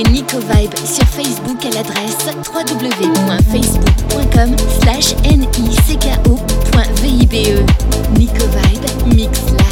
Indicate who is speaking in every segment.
Speaker 1: Nico Vibe sur Facebook à l'adresse www.facebook.com slash nicko.vibe. Nico Vibe Mix Live.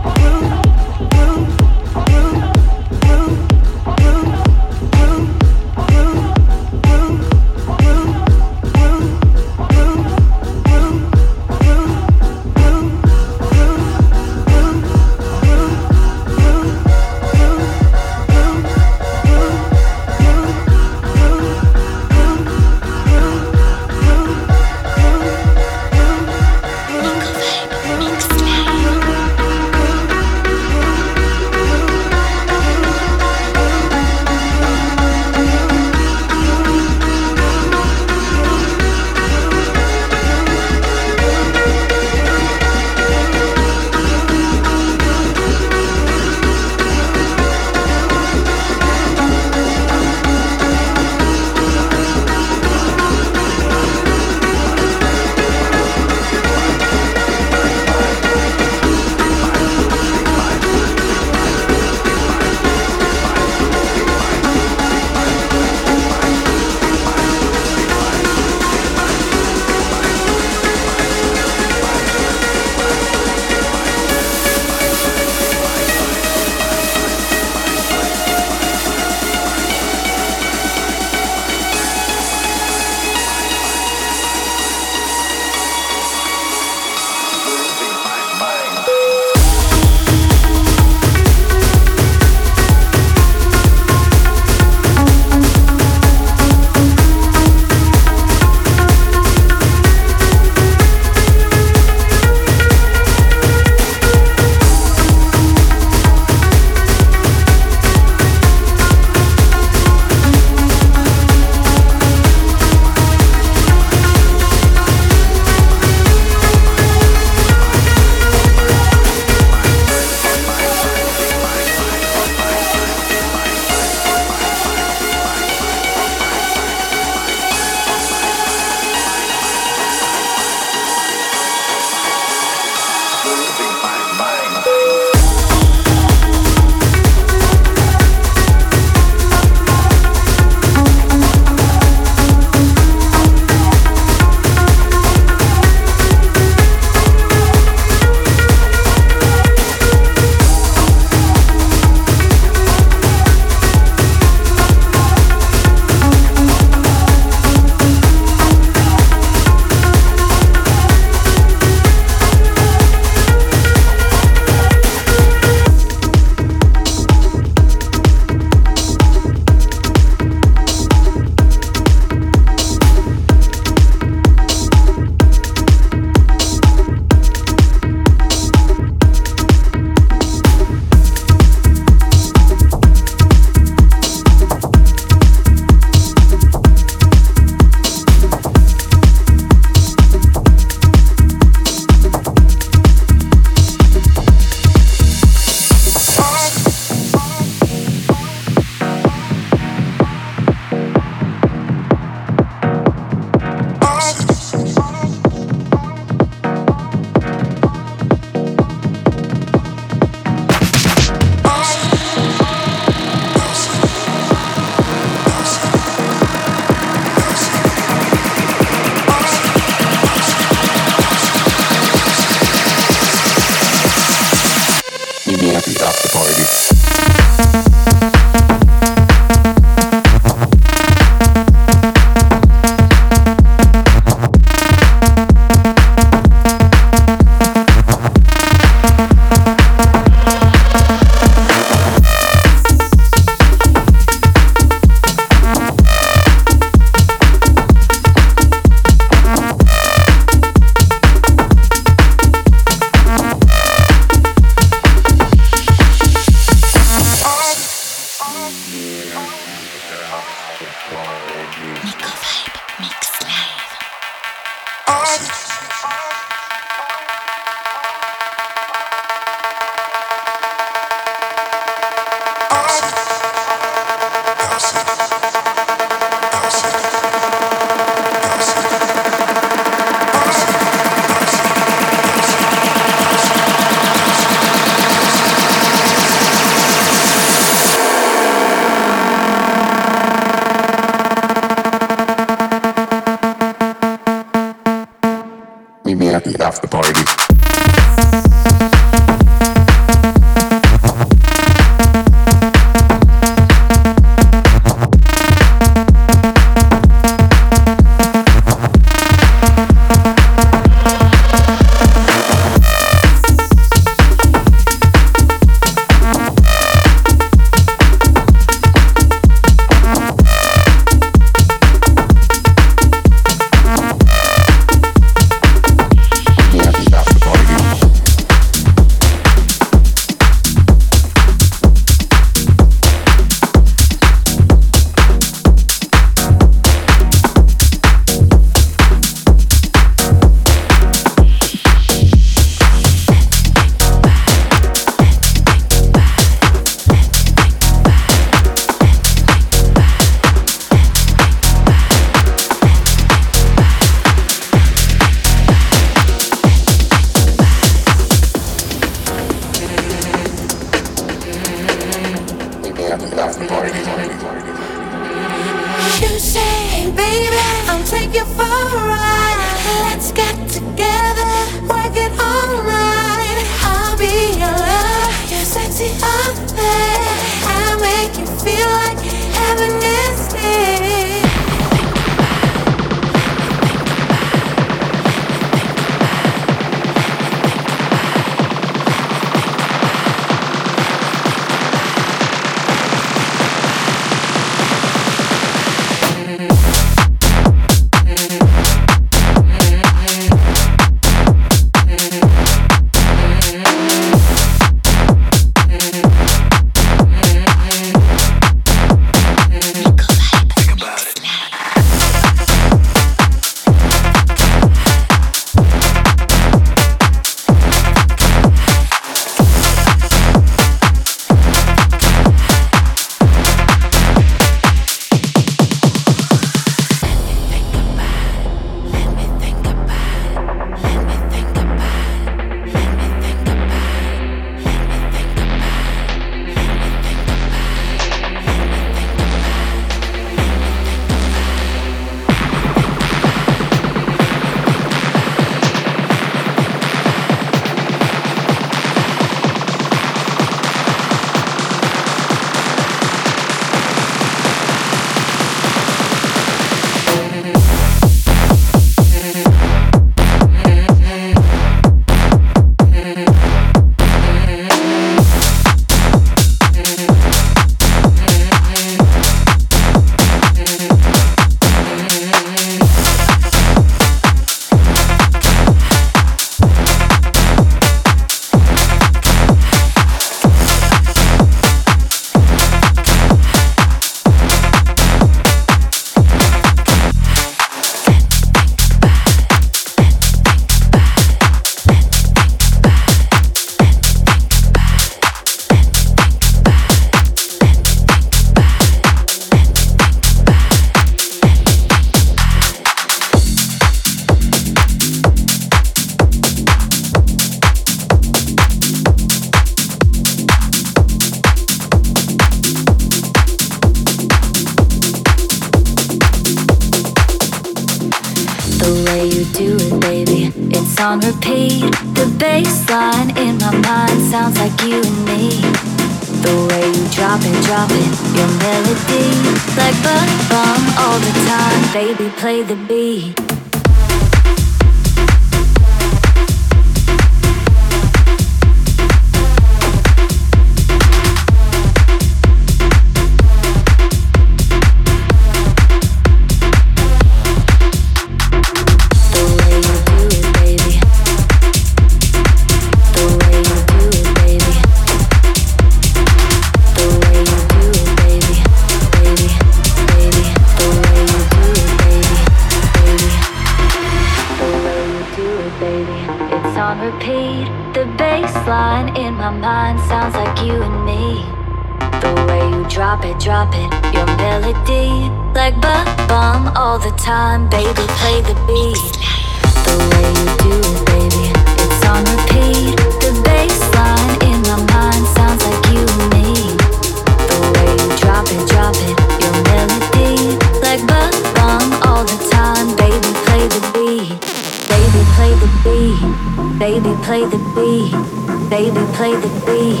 Speaker 2: Baby, play the beat.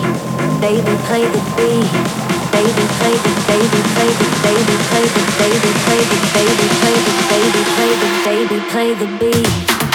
Speaker 2: Baby, play the beat. Baby, play the baby, play the baby, play the baby, play the baby, play the baby, play the baby, play the beat.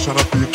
Speaker 3: Pica, up, na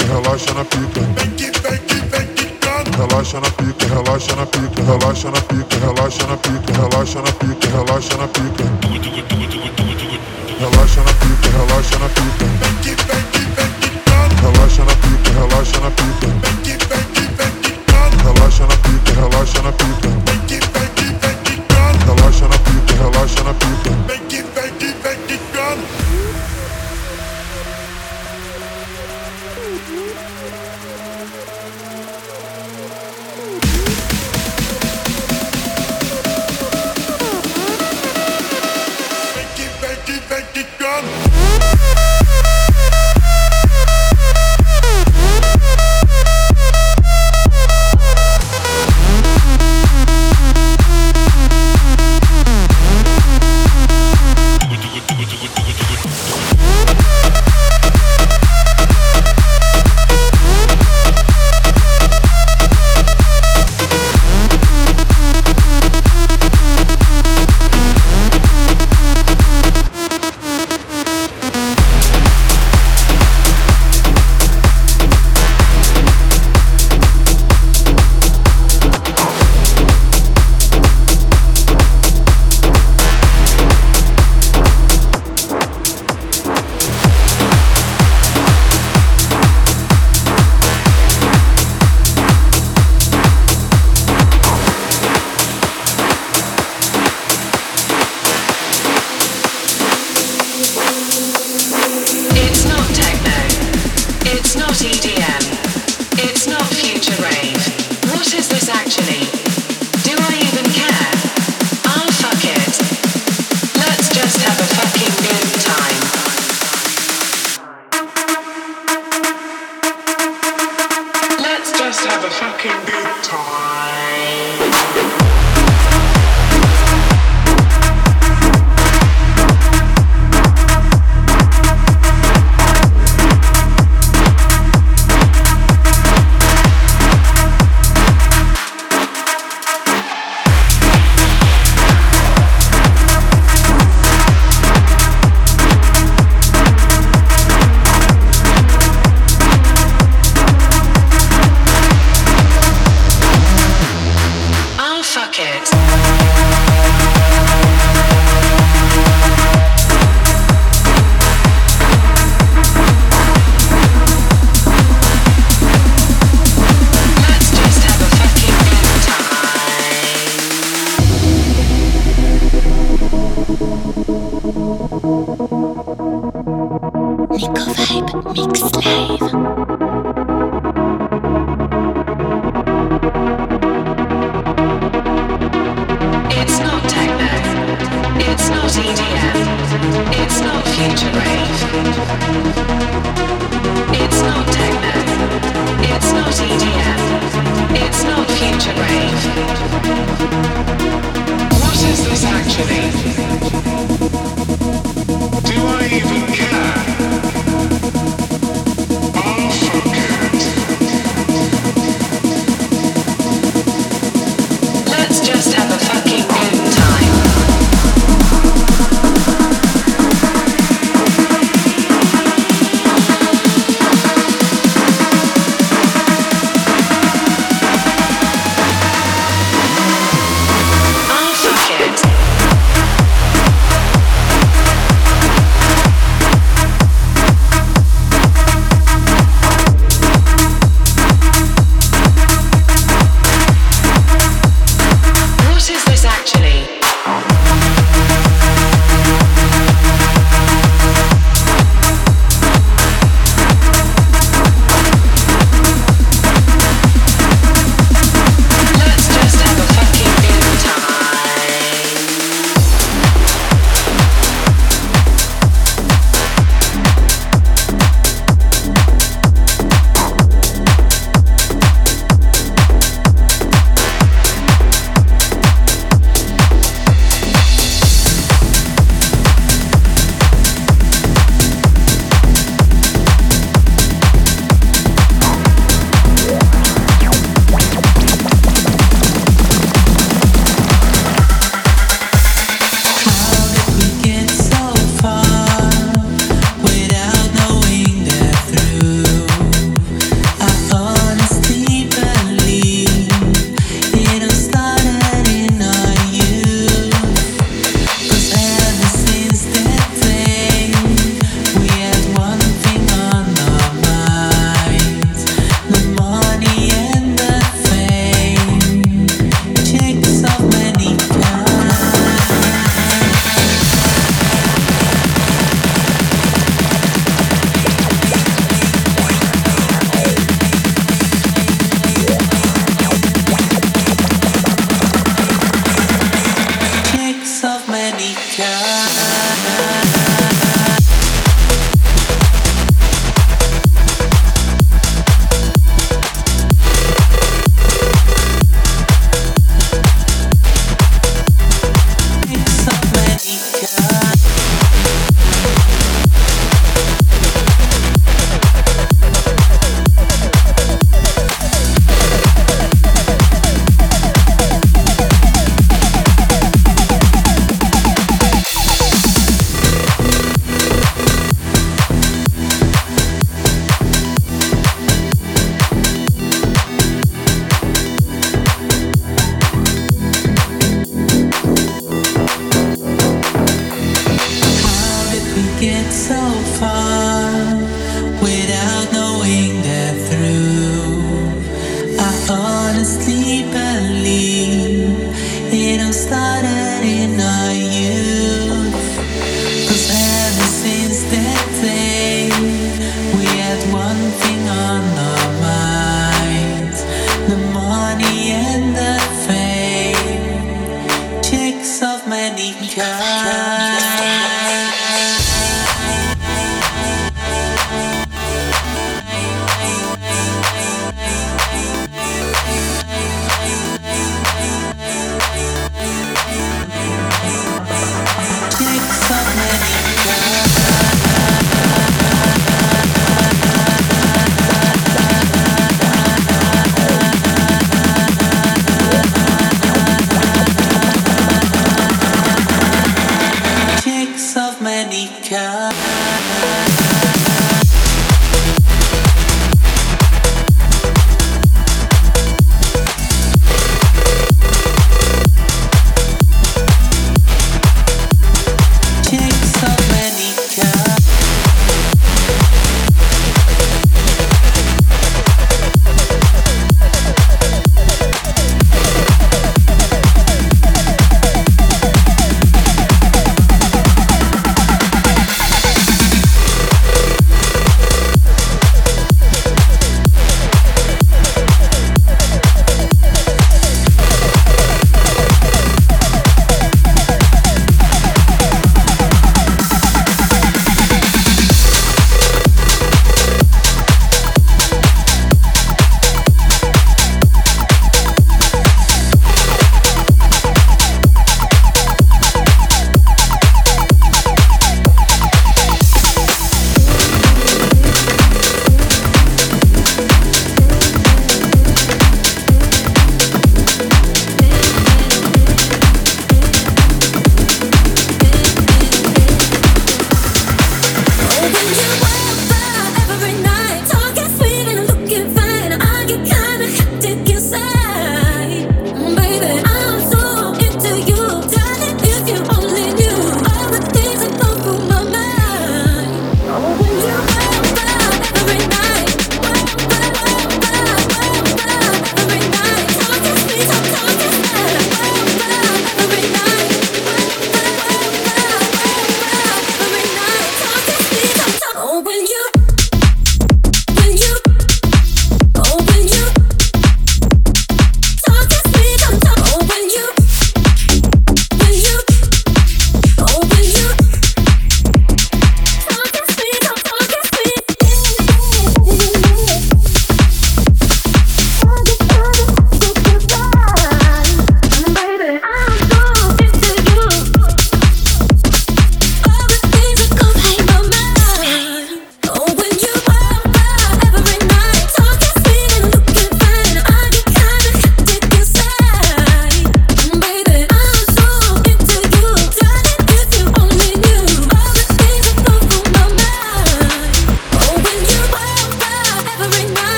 Speaker 3: Excelência.